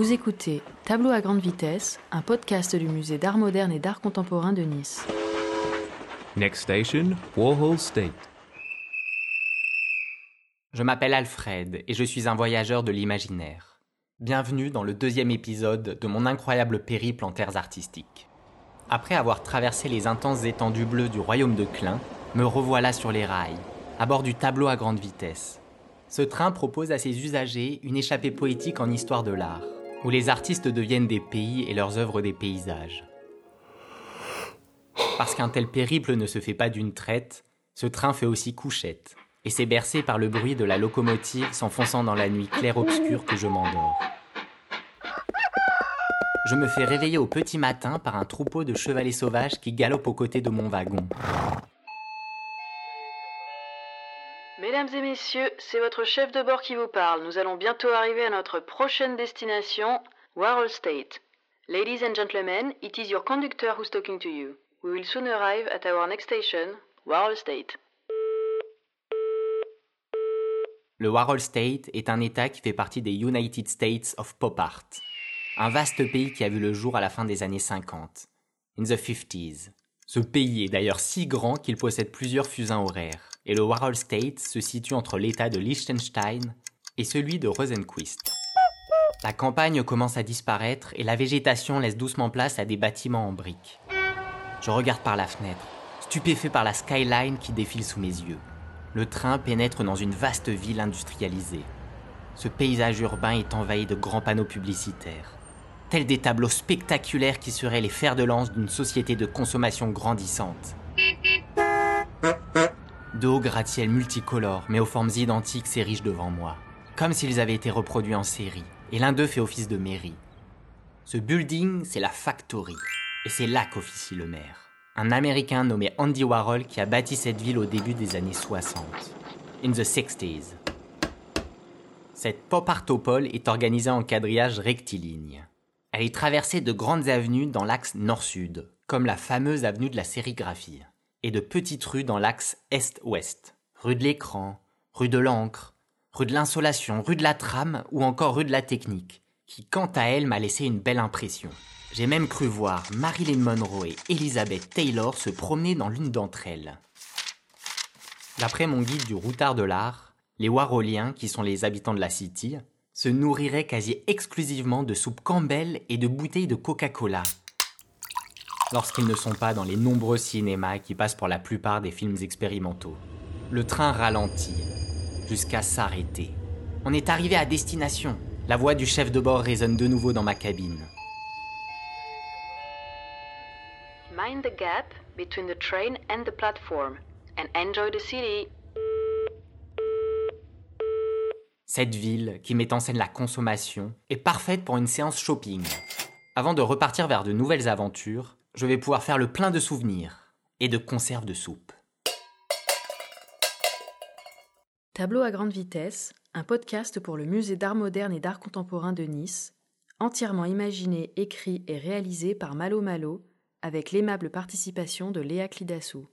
Vous écoutez Tableau à grande vitesse, un podcast du musée d'art moderne et d'art contemporain de Nice. Next station, Warhol State. Je m'appelle Alfred et je suis un voyageur de l'imaginaire. Bienvenue dans le deuxième épisode de mon incroyable périple en terres artistiques. Après avoir traversé les intenses étendues bleues du royaume de Klein, me revoilà sur les rails, à bord du tableau à grande vitesse. Ce train propose à ses usagers une échappée poétique en histoire de l'art, où les artistes deviennent des pays et leurs œuvres des paysages. Parce qu'un tel périple ne se fait pas d'une traite, ce train fait aussi couchette, et c'est bercé par le bruit de la locomotive s'enfonçant dans la nuit claire-obscure que je m'endors. Je me fais réveiller au petit matin par un troupeau de chevalets sauvages qui galopent aux côtés de mon wagon. Mesdames et messieurs, c'est votre chef de bord qui vous parle. Nous allons bientôt arriver à notre prochaine destination, Warhol State. Ladies and gentlemen, it is your conductor who's talking to you. We will soon arrive at our next station, Warhol State. Le Warhol State est un État qui fait partie des United States of Pop Art, un vaste pays qui a vu le jour à la fin des années 50, in the 50s. Ce pays est d'ailleurs si grand qu'il possède plusieurs fusains horaires, et le Warhol State se situe entre l'État de Liechtenstein et celui de Rosenquist. La campagne commence à disparaître et la végétation laisse doucement place à des bâtiments en briques. Je regarde par la fenêtre, stupéfait par la skyline qui défile sous mes yeux. Le train pénètre dans une vaste ville industrialisée. Ce paysage urbain est envahi de grands panneaux publicitaires, tels des tableaux spectaculaires qui seraient les fers de lance d'une société de consommation grandissante. De gratte-ciels multicolores, mais aux formes identiques, s'érigent devant moi, comme s'ils avaient été reproduits en série, et l'un d'eux fait office de mairie. Ce building, c'est la Factory, et c'est là qu'officie le maire un Américain nommé Andy Warhol qui a bâti cette ville au début des années 60, in the 60s. Cette pop artopole est organisée en quadrillage rectiligne. Elle est traversée de grandes avenues dans l'axe nord-sud, comme la fameuse avenue de la sérigraphie, et de petites rues dans l'axe est-ouest, rue de l'écran, rue de l'encre, rue de l'insolation, rue de la trame ou encore rue de la technique, qui quant à elle m'a laissé une belle impression. J'ai même cru voir Marilyn Monroe et Elizabeth Taylor se promener dans l'une d'entre elles. D'après mon guide du routard de l'art, les Warholiens, qui sont les habitants de la City, se nourriraient quasi exclusivement de soupe Campbell et de bouteilles de Coca-Cola. Lorsqu'ils ne sont pas dans les nombreux cinémas qui passent pour la plupart des films expérimentaux. Le train ralentit, jusqu'à s'arrêter. On est arrivé à destination. La voix du chef de bord résonne de nouveau dans ma cabine. Mind the gap between the train and the platform and enjoy the city. Cette ville, qui met en scène la consommation, est parfaite pour une séance shopping. Avant de repartir vers de nouvelles aventures, je vais pouvoir faire le plein de souvenirs et de conserves de soupe. Tableau à grande vitesse, un podcast pour le musée d'art moderne et d'art contemporain de Nice, entièrement imaginé, écrit et réalisé par Malo Malo avec l'aimable participation de Léa Clidassou.